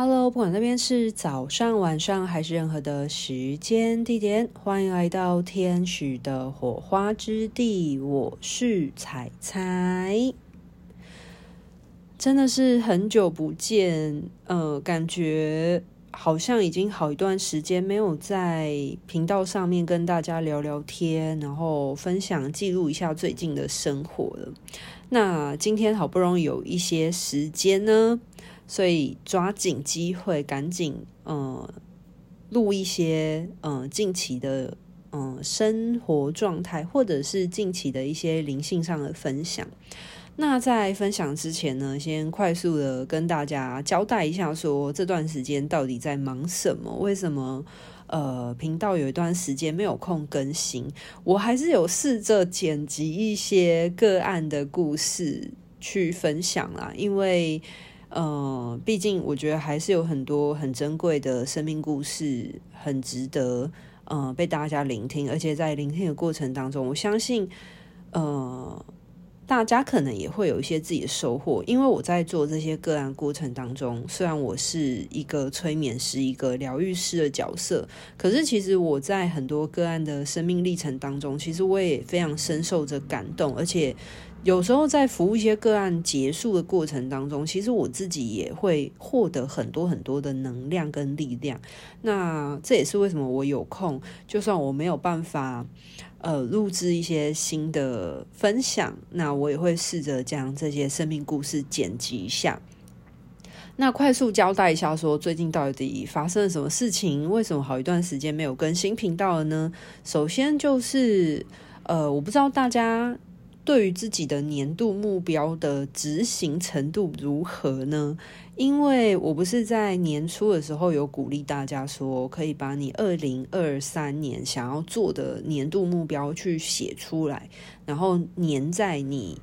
Hello，不管那边是早上、晚上还是任何的时间地点，欢迎来到天使的火花之地。我是彩彩，真的是很久不见，呃，感觉好像已经好一段时间没有在频道上面跟大家聊聊天，然后分享记录一下最近的生活了。那今天好不容易有一些时间呢。所以抓紧机会，赶紧嗯录一些嗯近期的嗯生活状态，或者是近期的一些灵性上的分享。那在分享之前呢，先快速的跟大家交代一下，说这段时间到底在忙什么？为什么呃频道有一段时间没有空更新？我还是有试着剪辑一些个案的故事去分享啦，因为。呃，毕竟我觉得还是有很多很珍贵的生命故事，很值得呃被大家聆听。而且在聆听的过程当中，我相信呃大家可能也会有一些自己的收获。因为我在做这些个案过程当中，虽然我是一个催眠师、一个疗愈师的角色，可是其实我在很多个案的生命历程当中，其实我也非常深受着感动，而且。有时候在服务一些个案结束的过程当中，其实我自己也会获得很多很多的能量跟力量。那这也是为什么我有空，就算我没有办法呃录制一些新的分享，那我也会试着将这些生命故事剪辑一下。那快速交代一下，说最近到底发生了什么事情？为什么好一段时间没有更新频道了呢？首先就是呃，我不知道大家。对于自己的年度目标的执行程度如何呢？因为我不是在年初的时候有鼓励大家说，可以把你二零二三年想要做的年度目标去写出来，然后粘在你。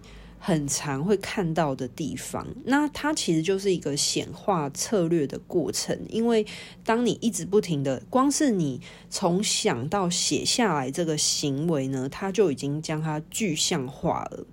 很常会看到的地方，那它其实就是一个显化策略的过程。因为当你一直不停的，光是你从想到写下来这个行为呢，它就已经将它具象化了，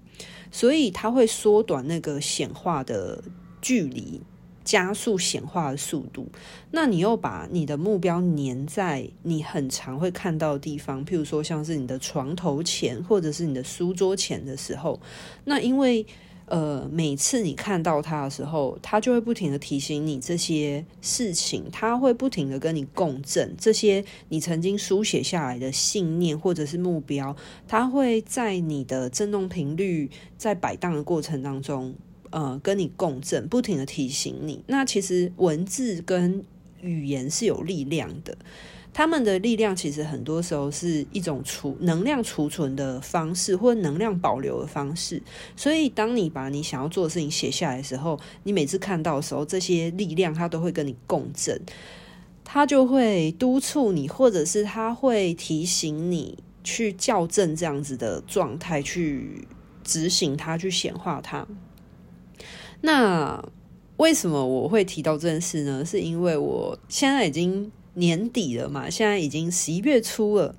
所以它会缩短那个显化的距离。加速显化的速度，那你又把你的目标粘在你很常会看到的地方，譬如说像是你的床头前或者是你的书桌前的时候，那因为呃每次你看到它的时候，它就会不停的提醒你这些事情，它会不停的跟你共振，这些你曾经书写下来的信念或者是目标，它会在你的振动频率在摆荡的过程当中。呃，跟你共振，不停的提醒你。那其实文字跟语言是有力量的，他们的力量其实很多时候是一种储能量储存的方式，或能量保留的方式。所以，当你把你想要做的事情写下来的时候，你每次看到的时候，这些力量它都会跟你共振，它就会督促你，或者是它会提醒你去校正这样子的状态，去执行它，去显化它。那为什么我会提到这件事呢？是因为我现在已经年底了嘛，现在已经十一月初了，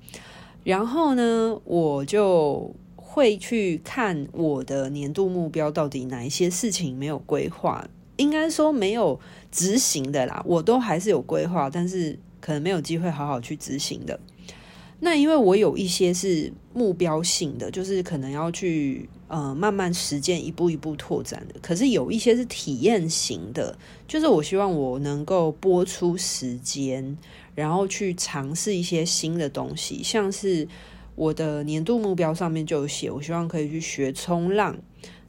然后呢，我就会去看我的年度目标到底哪一些事情没有规划，应该说没有执行的啦，我都还是有规划，但是可能没有机会好好去执行的。那因为我有一些是目标性的，就是可能要去呃慢慢实践，一步一步拓展的。可是有一些是体验型的，就是我希望我能够拨出时间，然后去尝试一些新的东西。像是我的年度目标上面就有写，我希望可以去学冲浪。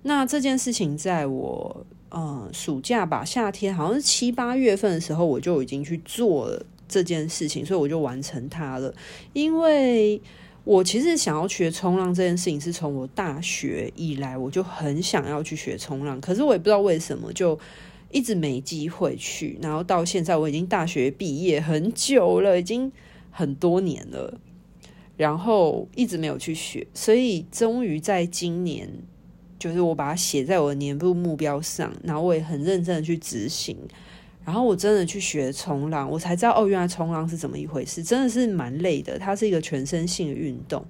那这件事情在我呃暑假吧，夏天好像是七八月份的时候，我就已经去做了。这件事情，所以我就完成它了。因为我其实想要学冲浪这件事情，是从我大学以来我就很想要去学冲浪，可是我也不知道为什么，就一直没机会去。然后到现在，我已经大学毕业很久了，已经很多年了，然后一直没有去学，所以终于在今年，就是我把它写在我的年度目标上，然后我也很认真的去执行。然后我真的去学冲浪，我才知道哦，原来冲浪是怎么一回事，真的是蛮累的。它是一个全身性的运动。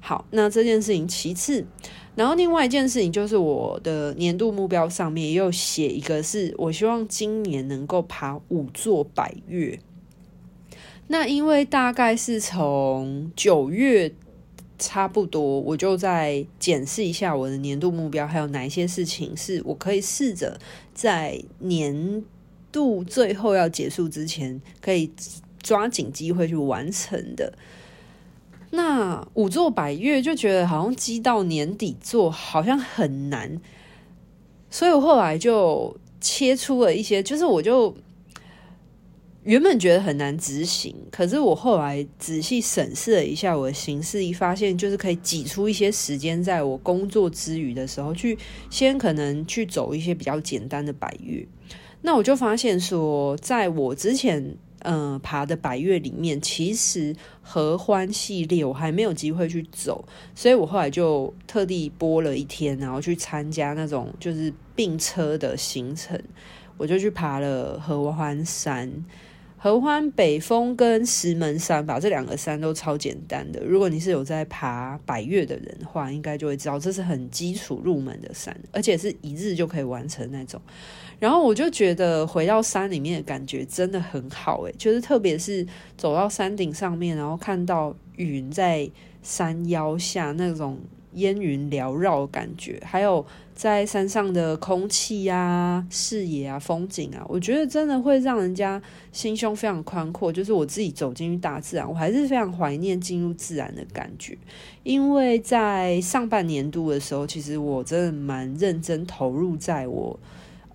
好，那这件事情其次，然后另外一件事情就是我的年度目标上面也有写一个，是我希望今年能够爬五座百岳。那因为大概是从九月差不多，我就在检视一下我的年度目标，还有哪一些事情是我可以试着在年度最后要结束之前，可以抓紧机会去完成的。那五座百月就觉得好像积到年底做好像很难，所以我后来就切出了一些，就是我就原本觉得很难执行，可是我后来仔细审视了一下我的形式，一，发现就是可以挤出一些时间，在我工作之余的时候，去先可能去走一些比较简单的百月。那我就发现说，在我之前。嗯、爬的百岳里面，其实合欢系列我还没有机会去走，所以我后来就特地播了一天，然后去参加那种就是并车的行程，我就去爬了合欢山。合欢北峰跟石门山吧，这两个山都超简单的。如果你是有在爬百岳的人的话，应该就会知道这是很基础入门的山，而且是一日就可以完成那种。然后我就觉得回到山里面的感觉真的很好，诶，就是特别是走到山顶上面，然后看到云在山腰下那种烟云缭绕的感觉，还有。在山上的空气啊、视野啊、风景啊，我觉得真的会让人家心胸非常宽阔。就是我自己走进去大自然，我还是非常怀念进入自然的感觉。因为在上半年度的时候，其实我真的蛮认真投入在我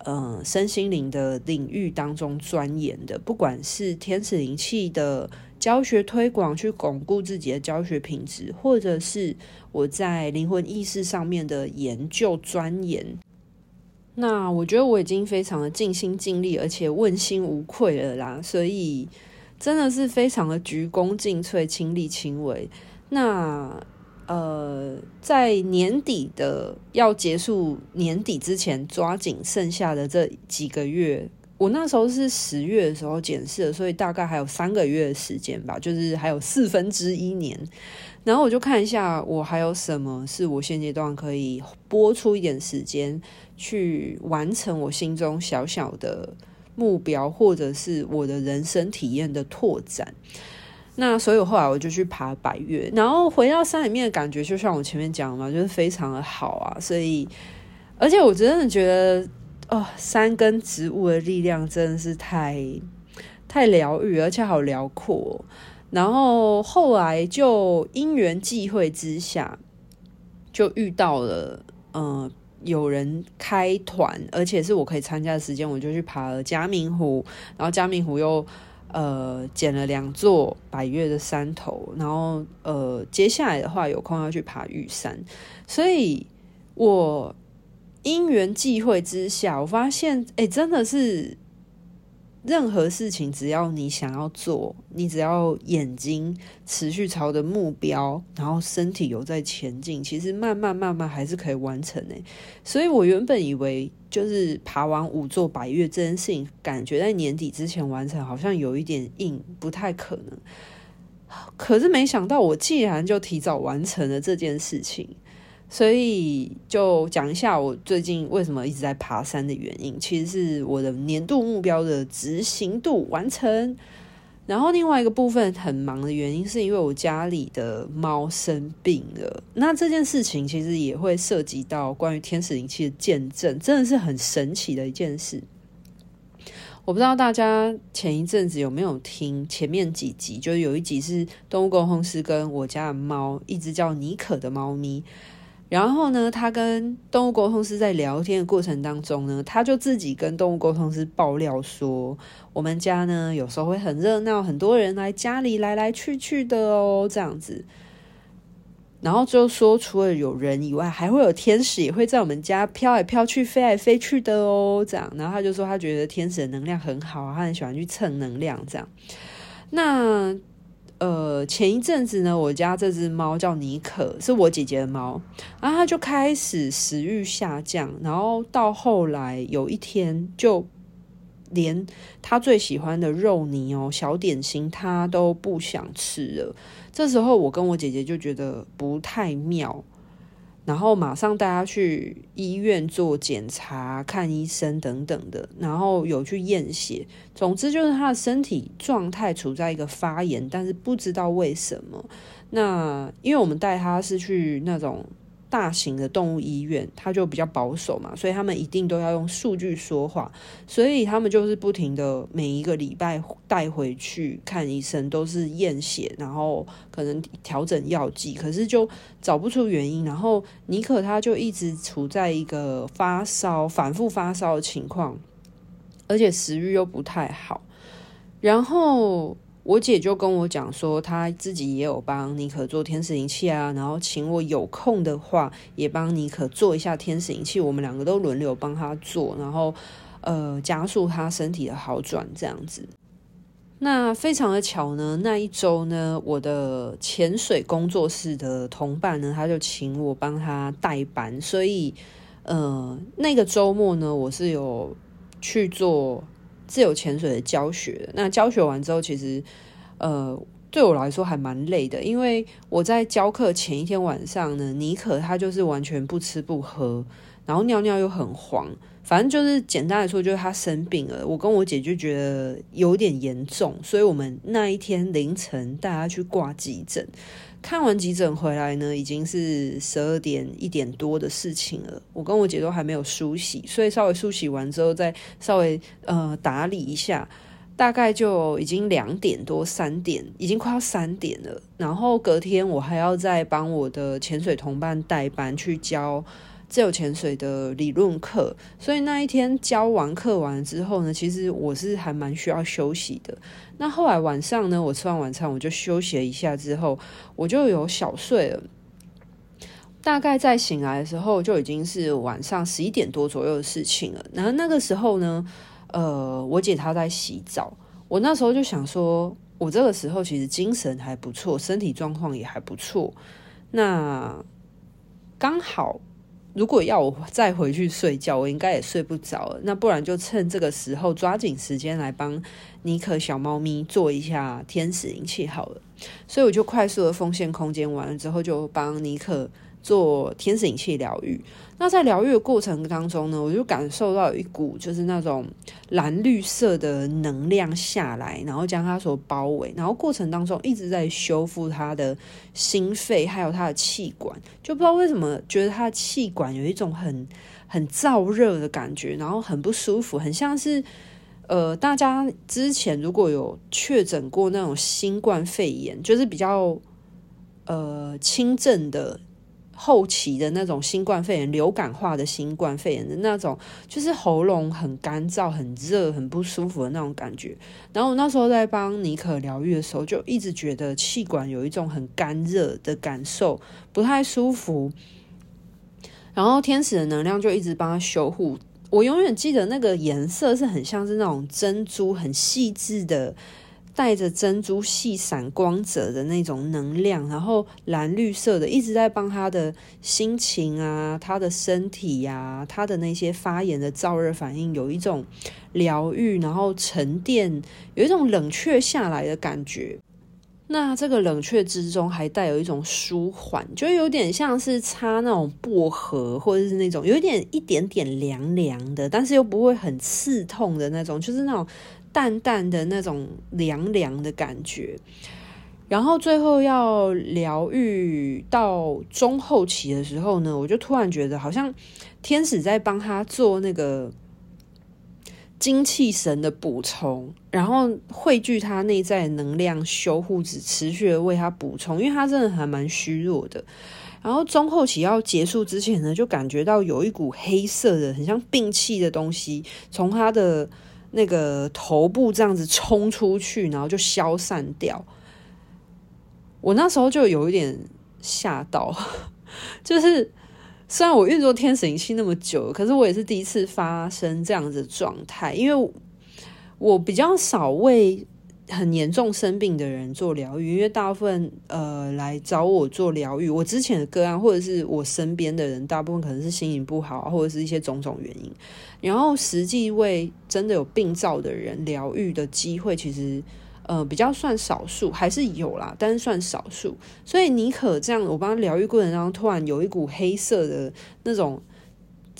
嗯、身心灵的领域当中钻研的，不管是天使灵气的。教学推广，去巩固自己的教学品质，或者是我在灵魂意识上面的研究钻研。那我觉得我已经非常的尽心尽力，而且问心无愧了啦。所以真的是非常的鞠躬尽瘁，亲力亲为。那呃，在年底的要结束年底之前，抓紧剩下的这几个月。我那时候是十月的时候检视的，所以大概还有三个月的时间吧，就是还有四分之一年。然后我就看一下，我还有什么是我现阶段可以拨出一点时间去完成我心中小小的目标，或者是我的人生体验的拓展。那所以后来我就去爬百岳，然后回到山里面的感觉，就像我前面讲嘛，就是非常的好啊。所以，而且我真的觉得。哦，山跟植物的力量真的是太太疗愈，而且好辽阔。然后后来就因缘际会之下，就遇到了，嗯、有人开团，而且是我可以参加的时间，我就去爬了嘉明湖。然后嘉明湖又呃捡了两座百越的山头，然后呃接下来的话有空要去爬玉山，所以我。因缘际会之下，我发现，哎、真的是任何事情，只要你想要做，你只要眼睛持续朝着目标，然后身体有在前进，其实慢慢慢慢还是可以完成诶。所以我原本以为，就是爬完五座百岳这件事情，感觉在年底之前完成，好像有一点硬，不太可能。可是没想到，我竟然就提早完成了这件事情。所以就讲一下我最近为什么一直在爬山的原因，其实是我的年度目标的执行度完成。然后另外一个部分很忙的原因，是因为我家里的猫生病了。那这件事情其实也会涉及到关于天使灵气的见证，真的是很神奇的一件事。我不知道大家前一阵子有没有听前面几集，就是有一集是动物沟通师跟我家的猫，一只叫妮可的猫咪。然后呢，他跟动物沟通师在聊天的过程当中呢，他就自己跟动物沟通师爆料说，我们家呢有时候会很热闹，很多人来家里来来去去的哦，这样子。然后就说，除了有人以外，还会有天使也会在我们家飘来飘去、飞来飞去的哦，这样。然后他就说，他觉得天使的能量很好，他很喜欢去蹭能量，这样。那。呃，前一阵子呢，我家这只猫叫妮可，是我姐姐的猫，然后它就开始食欲下降，然后到后来有一天就连它最喜欢的肉泥哦、小点心，它都不想吃了。这时候，我跟我姐姐就觉得不太妙。然后马上带他去医院做检查、看医生等等的，然后有去验血。总之就是他的身体状态处在一个发炎，但是不知道为什么。那因为我们带他是去那种。大型的动物医院，他就比较保守嘛，所以他们一定都要用数据说话，所以他们就是不停的每一个礼拜带回去看医生，都是验血，然后可能调整药剂，可是就找不出原因。然后尼可他就一直处在一个发烧、反复发烧的情况，而且食欲又不太好，然后。我姐就跟我讲说，她自己也有帮妮可做天使灵气啊，然后请我有空的话也帮妮可做一下天使灵气，我们两个都轮流帮她做，然后呃加速她身体的好转这样子。那非常的巧呢，那一周呢，我的潜水工作室的同伴呢，他就请我帮他代班，所以呃那个周末呢，我是有去做。自由潜水的教学，那教学完之后，其实呃对我来说还蛮累的，因为我在教课前一天晚上呢，妮可她就是完全不吃不喝，然后尿尿又很黄，反正就是简单来说，就是她生病了。我跟我姐就觉得有点严重，所以我们那一天凌晨带她去挂急诊。看完急诊回来呢，已经是十二点一点多的事情了。我跟我姐都还没有梳洗，所以稍微梳洗完之后，再稍微呃打理一下，大概就已经两点多三点，已经快要三点了。然后隔天我还要再帮我的潜水同伴代班去教。自由潜水的理论课，所以那一天教完课完之后呢，其实我是还蛮需要休息的。那后来晚上呢，我吃完晚餐我就休息了一下，之后我就有小睡了。大概在醒来的时候，就已经是晚上十一点多左右的事情了。然后那个时候呢，呃，我姐她在洗澡，我那时候就想说，我这个时候其实精神还不错，身体状况也还不错。那刚好。如果要我再回去睡觉，我应该也睡不着了。那不然就趁这个时候抓紧时间来帮尼可小猫咪做一下天使灵气好了。所以我就快速的奉献空间完了之后，就帮尼可。做天使引气疗愈，那在疗愈的过程当中呢，我就感受到有一股就是那种蓝绿色的能量下来，然后将它所包围，然后过程当中一直在修复他的心肺，还有他的气管，就不知道为什么觉得他的气管有一种很很燥热的感觉，然后很不舒服，很像是呃，大家之前如果有确诊过那种新冠肺炎，就是比较呃轻症的。后期的那种新冠肺炎，流感化的新冠肺炎的那种，就是喉咙很干燥、很热、很不舒服的那种感觉。然后我那时候在帮妮可疗愈的时候，就一直觉得气管有一种很干热的感受，不太舒服。然后天使的能量就一直帮他修护。我永远记得那个颜色是很像是那种珍珠，很细致的。带着珍珠细闪光泽的那种能量，然后蓝绿色的，一直在帮他的心情啊，他的身体呀、啊，他的那些发炎的燥热反应，有一种疗愈，然后沉淀，有一种冷却下来的感觉。那这个冷却之中，还带有一种舒缓，就有点像是擦那种薄荷，或者是那种有一点一点点凉凉的，但是又不会很刺痛的那种，就是那种。淡淡的那种凉凉的感觉，然后最后要疗愈到中后期的时候呢，我就突然觉得好像天使在帮他做那个精气神的补充，然后汇聚他内在能量，修护子持续的为他补充，因为他真的还蛮虚弱的。然后中后期要结束之前呢，就感觉到有一股黑色的、很像病气的东西从他的。那个头部这样子冲出去，然后就消散掉。我那时候就有一点吓到，就是虽然我运作天使仪器那么久，可是我也是第一次发生这样子的状态，因为我比较少为很严重生病的人做疗愈，因为大部分呃来找我做疗愈，我之前的个案或者是我身边的人，大部分可能是心情不好，或者是一些种种原因。然后实际为真的有病灶的人疗愈的机会，其实呃比较算少数，还是有啦，但是算少数。所以妮可这样，我帮他疗愈过程当中，突然有一股黑色的那种，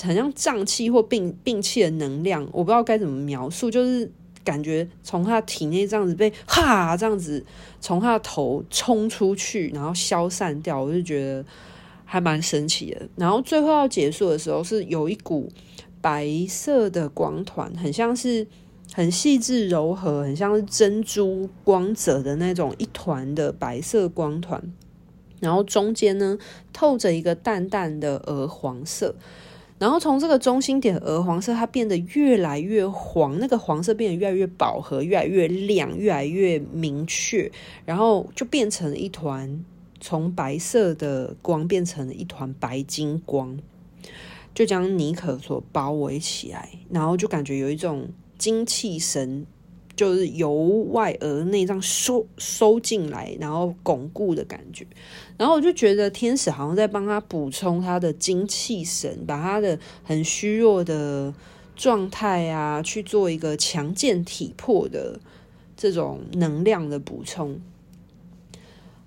很像胀气或病病气的能量，我不知道该怎么描述，就是。感觉从他体内这样子被哈这样子从他的头冲出去，然后消散掉，我就觉得还蛮神奇的。然后最后要结束的时候，是有一股白色的光团，很像是很细致柔和，很像是珍珠光泽的那种一团的白色光团，然后中间呢透着一个淡淡的鹅黄色。然后从这个中心点鹅黄色，它变得越来越黄，那个黄色变得越来越饱和，越来越亮，越来越明确，然后就变成一团从白色的光变成了一团白金光，就将尼克所包围起来，然后就感觉有一种精气神。就是由外而内这样收收进来，然后巩固的感觉。然后我就觉得天使好像在帮他补充他的精气神，把他的很虚弱的状态啊，去做一个强健体魄的这种能量的补充。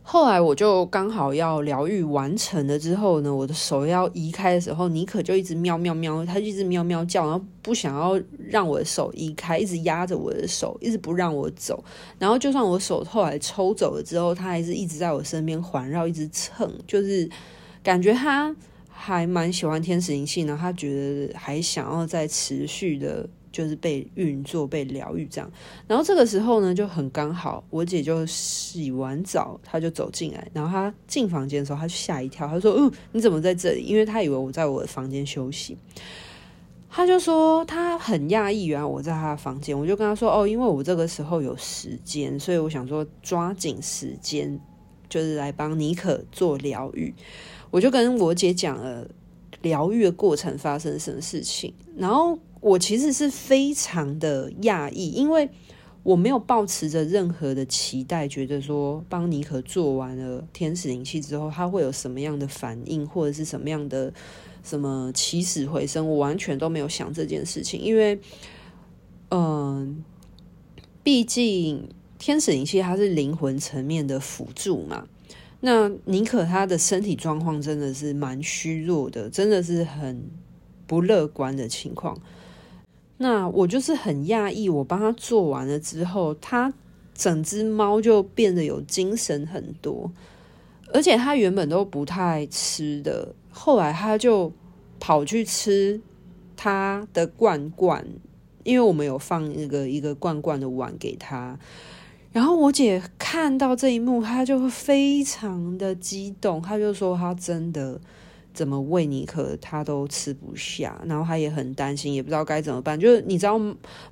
后来我就刚好要疗愈完成了之后呢，我的手要移开的时候，妮可就一直喵喵喵，他一直喵喵叫，然后不想要让我的手移开，一直压着我的手，一直不让我走。然后就算我手后来抽走了之后，他还是一直在我身边环绕，一直蹭，就是感觉他还蛮喜欢天使灵气呢，他觉得还想要再持续的。就是被运作、被疗愈这样，然后这个时候呢，就很刚好，我姐就洗完澡，她就走进来，然后她进房间的时候，她就吓一跳，她说：“嗯，你怎么在这里？”因为她以为我在我的房间休息，她就说她很讶异，原来我在她的房间。我就跟她说：“哦，因为我这个时候有时间，所以我想说抓紧时间，就是来帮妮可做疗愈。”我就跟我姐讲了疗愈的过程发生什么事情，然后。我其实是非常的讶异，因为我没有抱持着任何的期待，觉得说帮妮可做完了天使灵气之后，他会有什么样的反应，或者是什么样的什么起死回生，我完全都没有想这件事情，因为，嗯、呃，毕竟天使灵气它是灵魂层面的辅助嘛，那妮可她的身体状况真的是蛮虚弱的，真的是很不乐观的情况。那我就是很讶异，我帮他做完了之后，他整只猫就变得有精神很多，而且他原本都不太吃的，后来他就跑去吃他的罐罐，因为我们有放那个一个罐罐的碗给他，然后我姐看到这一幕，她就会非常的激动，她就说她真的。怎么喂妮可，他都吃不下，然后他也很担心，也不知道该怎么办。就是你知道，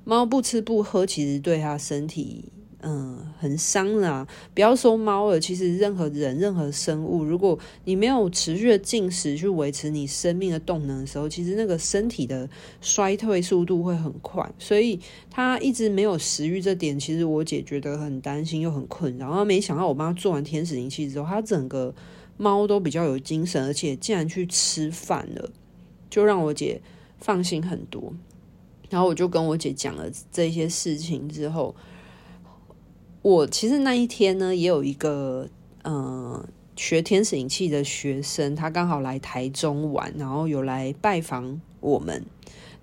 猫不吃不喝，其实对他身体，嗯，很伤啦。不要说猫了，其实任何人、任何生物，如果你没有持续的进食去维持你生命的动能的时候，其实那个身体的衰退速度会很快。所以他一直没有食欲，这点其实我姐觉得很担心又很困扰。然后没想到我妈做完天使灵气之后，他整个。猫都比较有精神，而且竟然去吃饭了，就让我姐放心很多。然后我就跟我姐讲了这些事情之后，我其实那一天呢，也有一个嗯、呃、学天使引气的学生，他刚好来台中玩，然后有来拜访我们，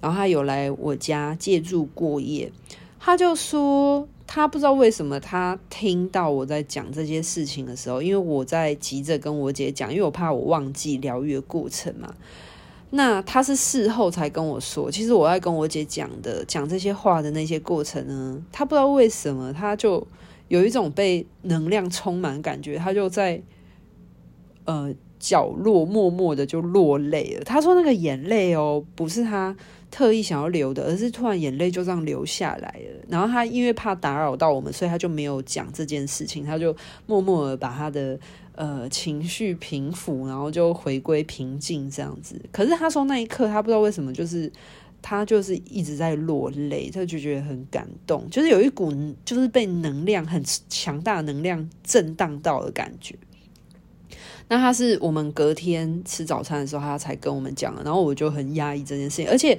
然后他有来我家借住过夜，他就说。他不知道为什么，他听到我在讲这些事情的时候，因为我在急着跟我姐讲，因为我怕我忘记疗愈的过程嘛。那他是事后才跟我说，其实我在跟我姐讲的讲这些话的那些过程呢，他不知道为什么，他就有一种被能量充满感觉，他就在呃角落默默的就落泪了。他说那个眼泪哦，不是他。特意想要流的，而是突然眼泪就这样流下来了。然后他因为怕打扰到我们，所以他就没有讲这件事情，他就默默的把他的呃情绪平复，然后就回归平静这样子。可是他说那一刻，他不知道为什么，就是他就是一直在落泪，他就觉得很感动，就是有一股就是被能量很强大的能量震荡到的感觉。那他是我们隔天吃早餐的时候，他才跟我们讲，然后我就很压抑这件事情，而且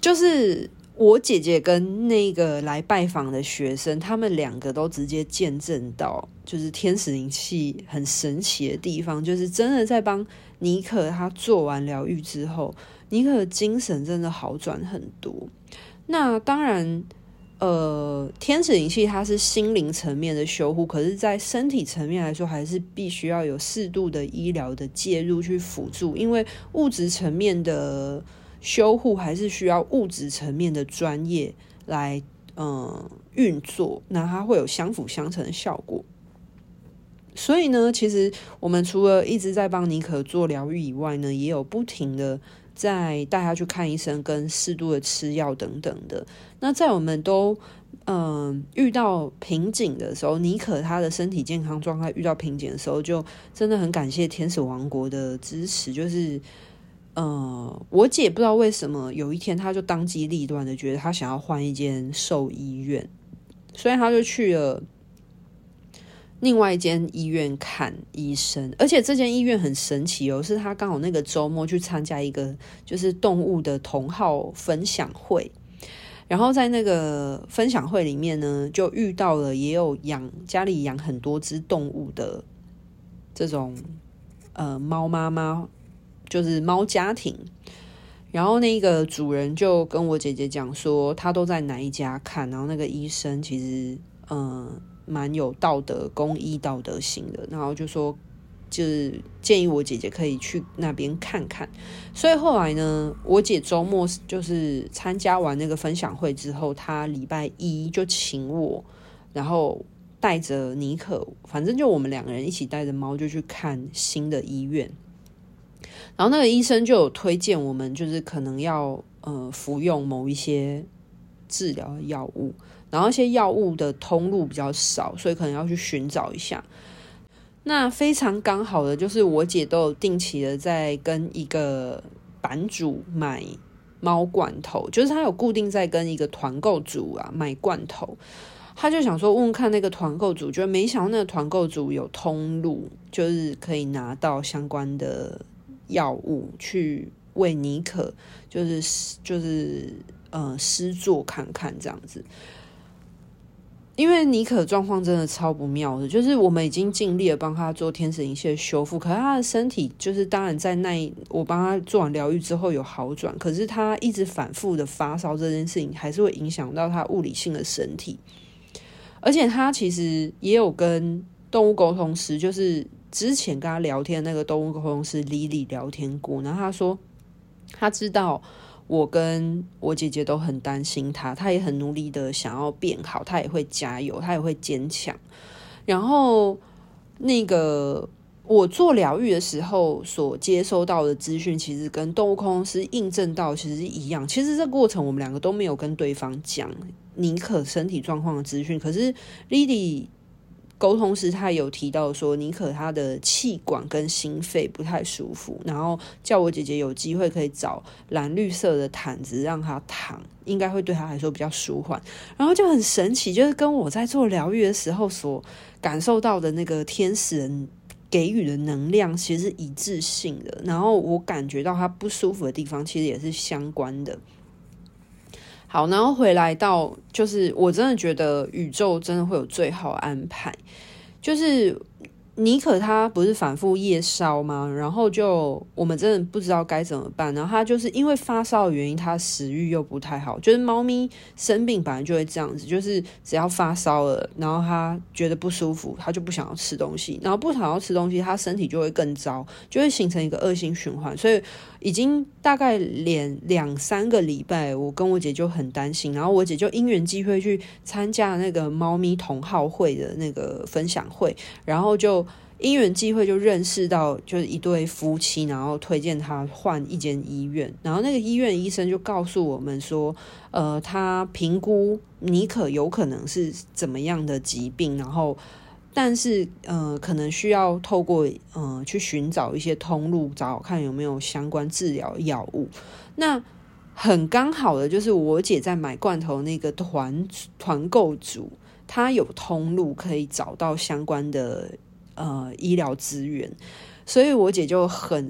就是。我姐姐跟那个来拜访的学生，他们两个都直接见证到，就是天使灵气很神奇的地方，就是真的在帮妮可他做完疗愈之后，妮可的精神真的好转很多。那当然，呃，天使灵气它是心灵层面的修护，可是，在身体层面来说，还是必须要有适度的医疗的介入去辅助，因为物质层面的。修护还是需要物质层面的专业来嗯运作，那它会有相辅相成的效果。所以呢，其实我们除了一直在帮妮可做疗愈以外呢，也有不停的在带他去看医生，跟适度的吃药等等的。那在我们都嗯遇到瓶颈的时候，妮可他的身体健康状态遇到瓶颈的时候，就真的很感谢天使王国的支持，就是。呃，我姐不知道为什么有一天，她就当机立断的觉得她想要换一间兽医院，所以她就去了另外一间医院看医生。而且这间医院很神奇哦，是他刚好那个周末去参加一个就是动物的同好分享会，然后在那个分享会里面呢，就遇到了也有养家里养很多只动物的这种呃猫妈妈。就是猫家庭，然后那个主人就跟我姐姐讲说，他都在哪一家看，然后那个医生其实嗯蛮有道德、公益道德心的，然后就说就是建议我姐姐可以去那边看看。所以后来呢，我姐周末就是参加完那个分享会之后，她礼拜一就请我，然后带着尼可，反正就我们两个人一起带着猫就去看新的医院。然后那个医生就有推荐我们，就是可能要呃服用某一些治疗药物，然后一些药物的通路比较少，所以可能要去寻找一下。那非常刚好的就是我姐都有定期的在跟一个版主买猫罐头，就是她有固定在跟一个团购组啊买罐头，她就想说问问看那个团购组，就没想到那个团购组有通路，就是可以拿到相关的。药物去为尼可，就是就是呃施做看看这样子，因为妮可状况真的超不妙的，就是我们已经尽力了帮他做天使灵气的修复，可是他的身体就是当然在那一我帮他做完疗愈之后有好转，可是他一直反复的发烧这件事情还是会影响到他物理性的身体，而且他其实也有跟动物沟通师就是。之前跟他聊天那个动物沟通师 Lily 聊天过，然后他说他知道我跟我姐姐都很担心他，他也很努力的想要变好，他也会加油，他也会坚强。然后那个我做疗愈的时候所接收到的资讯，其实跟动物沟通师印证到其实一样。其实这过程我们两个都没有跟对方讲宁可身体状况的资讯，可是 Lily。沟通时，他有提到说，妮可他的气管跟心肺不太舒服，然后叫我姐姐有机会可以找蓝绿色的毯子让他躺，应该会对他来说比较舒缓。然后就很神奇，就是跟我在做疗愈的时候所感受到的那个天使人给予的能量，其实是一致性的。然后我感觉到他不舒服的地方，其实也是相关的。好，然后回来到，就是我真的觉得宇宙真的会有最好安排，就是。妮可他不是反复夜烧吗？然后就我们真的不知道该怎么办。然后他就是因为发烧的原因，他食欲又不太好。就是猫咪生病本来就会这样子，就是只要发烧了，然后他觉得不舒服，他就不想要吃东西。然后不想要吃东西，他身体就会更糟，就会形成一个恶性循环。所以已经大概连两三个礼拜，我跟我姐就很担心。然后我姐就因缘际会去参加那个猫咪同好会的那个分享会，然后就。因缘际会就认识到，就是一对夫妻，然后推荐他换一间医院，然后那个医院医生就告诉我们说，呃，他评估妮可有可能是怎么样的疾病，然后但是呃，可能需要透过呃去寻找一些通路，找看有没有相关治疗药物。那很刚好的就是我姐在买罐头那个团团购组，她有通路可以找到相关的呃医疗资源，所以我姐就很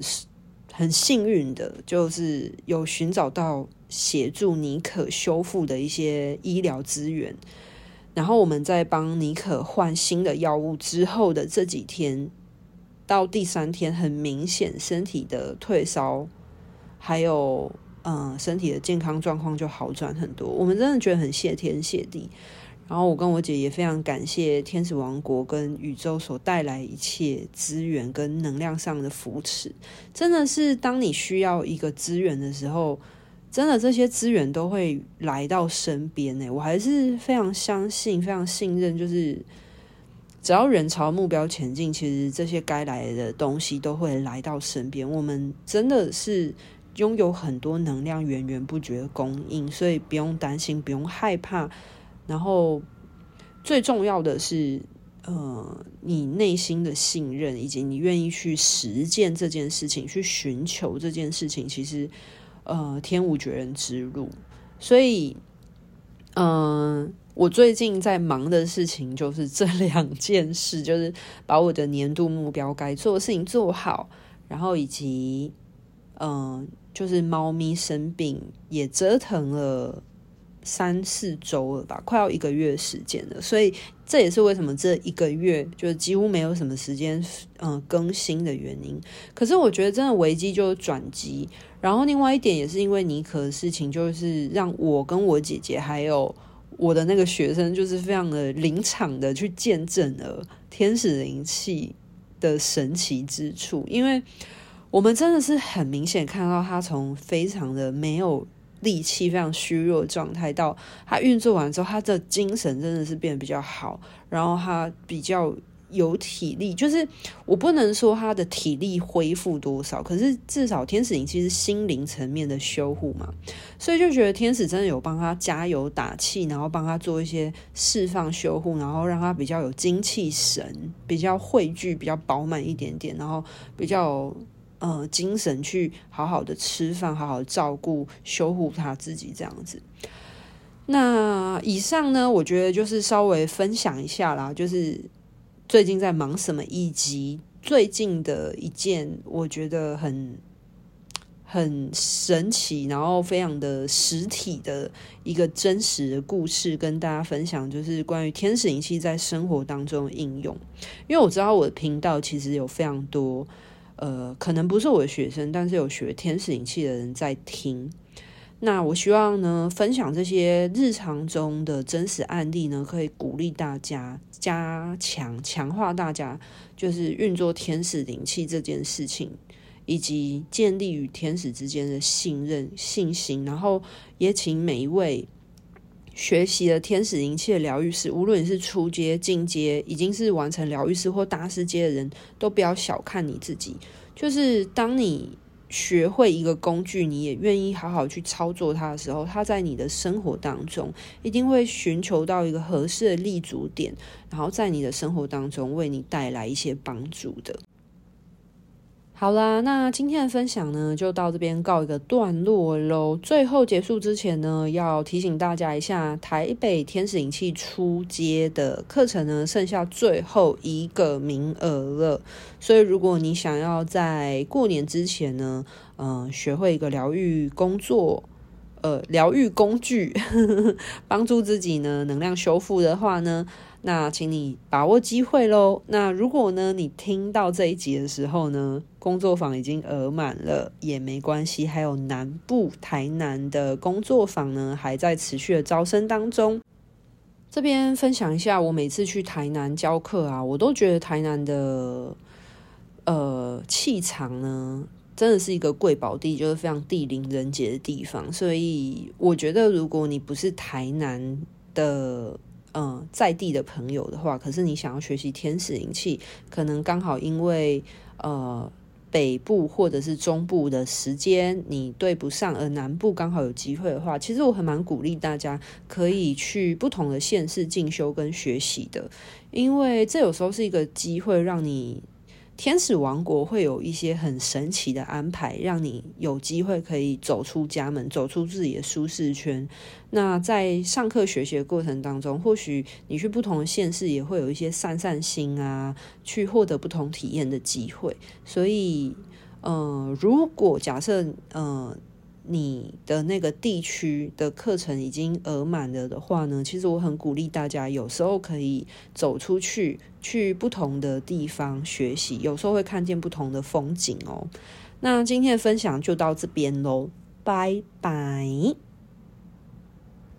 很幸运的，就是有寻找到协助你可修复的一些医疗资源。然后我们在帮妮可换新的药物之后的这几天，到第三天，很明显身体的退烧，还有嗯身体的健康状况就好转很多。我们真的觉得很谢天谢地。然后我跟我姐也非常感谢天使王国跟宇宙所带来一切资源跟能量上的扶持。真的是当你需要一个资源的时候。真的，这些资源都会来到身边呢。我还是非常相信、非常信任，就是只要人朝目标前进，其实这些该来的东西都会来到身边。我们真的是拥有很多能量，源源不绝的供应，所以不用担心，不用害怕。然后最重要的是，呃，你内心的信任，以及你愿意去实践这件事情，去寻求这件事情，其实。呃，天无绝人之路，所以，嗯、我最近在忙的事情就是这两件事，就是把我的年度目标该做的事情做好，然后以及，嗯、就是猫咪生病也折腾了。三四周了吧，快要一个月时间了，所以这也是为什么这一个月就几乎没有什么时间嗯、更新的原因。可是我觉得真的危机就是转机，然后另外一点也是因为妮可的事情，就是让我跟我姐姐还有我的那个学生，就是非常的临场的去见证了天使灵气的神奇之处，因为我们真的是很明显看到他从非常的没有。力气非常虚弱的状态，到他运作完之后，他的精神真的是变得比较好，然后他比较有体力。就是我不能说他的体力恢复多少，可是至少天使灵气是心灵层面的修护嘛，所以就觉得天使真的有帮他加油打气，然后帮他做一些释放修护，然后让他比较有精气神，比较汇聚，比较饱满一点点，然后比较。呃，精神去好好的吃饭，好好照顾、修护他自己这样子。那以上呢，我觉得就是稍微分享一下啦，就是最近在忙什么，以及最近的一件我觉得很很神奇，然后非常的实体的一个真实的故事，跟大家分享，就是关于天使灵气在生活当中的应用。因为我知道我的频道其实有非常多。呃，可能不是我的学生，但是有学天使灵气的人在听。那我希望呢，分享这些日常中的真实案例呢，可以鼓励大家加强、强化大家就是运作天使灵气这件事情，以及建立与天使之间的信任、信心。然后也请每一位。学习了天使灵气的疗愈师，无论你是初阶、进阶，已经是完成疗愈师或大师阶的人，都不要小看你自己。就是当你学会一个工具，你也愿意好好去操作它的时候，它在你的生活当中一定会寻求到一个合适的立足点，然后在你的生活当中为你带来一些帮助的。好啦，那今天的分享呢，就到这边告一个段落喽。最后结束之前呢，要提醒大家一下，台北天使灵气出街的课程呢，剩下最后一个名额了。所以，如果你想要在过年之前呢，嗯、呃，学会一个疗愈工作，呃，疗愈工具，帮助自己呢，能量修复的话呢，那请你把握机会喽。那如果呢，你听到这一集的时候呢，工作坊已经额满了，也没关系。还有南部台南的工作坊呢，还在持续的招生当中。这边分享一下，我每次去台南教课啊，我都觉得台南的呃气场呢，真的是一个贵宝地，就是非常地灵人杰的地方。所以我觉得，如果你不是台南的嗯、在地的朋友的话，可是你想要学习天使灵气，可能刚好因为呃。北部或者是中部的时间你对不上，而南部刚好有机会的话，其实我很蛮鼓励大家可以去不同的县市进修跟学习的，因为这有时候是一个机会，让你天使王国会有一些很神奇的安排，让你有机会可以走出家门，走出自己的舒适圈。那在上课学习的过程当中，或许你去不同的县市，也会有一些散散心啊，去获得不同体验的机会。所以，呃，如果假设，呃。你的那个地区的课程已经额满了的话呢，其实我很鼓励大家，有时候可以走出去，去不同的地方学习，有时候会看见不同的风景哦。那今天的分享就到这边喽，拜拜。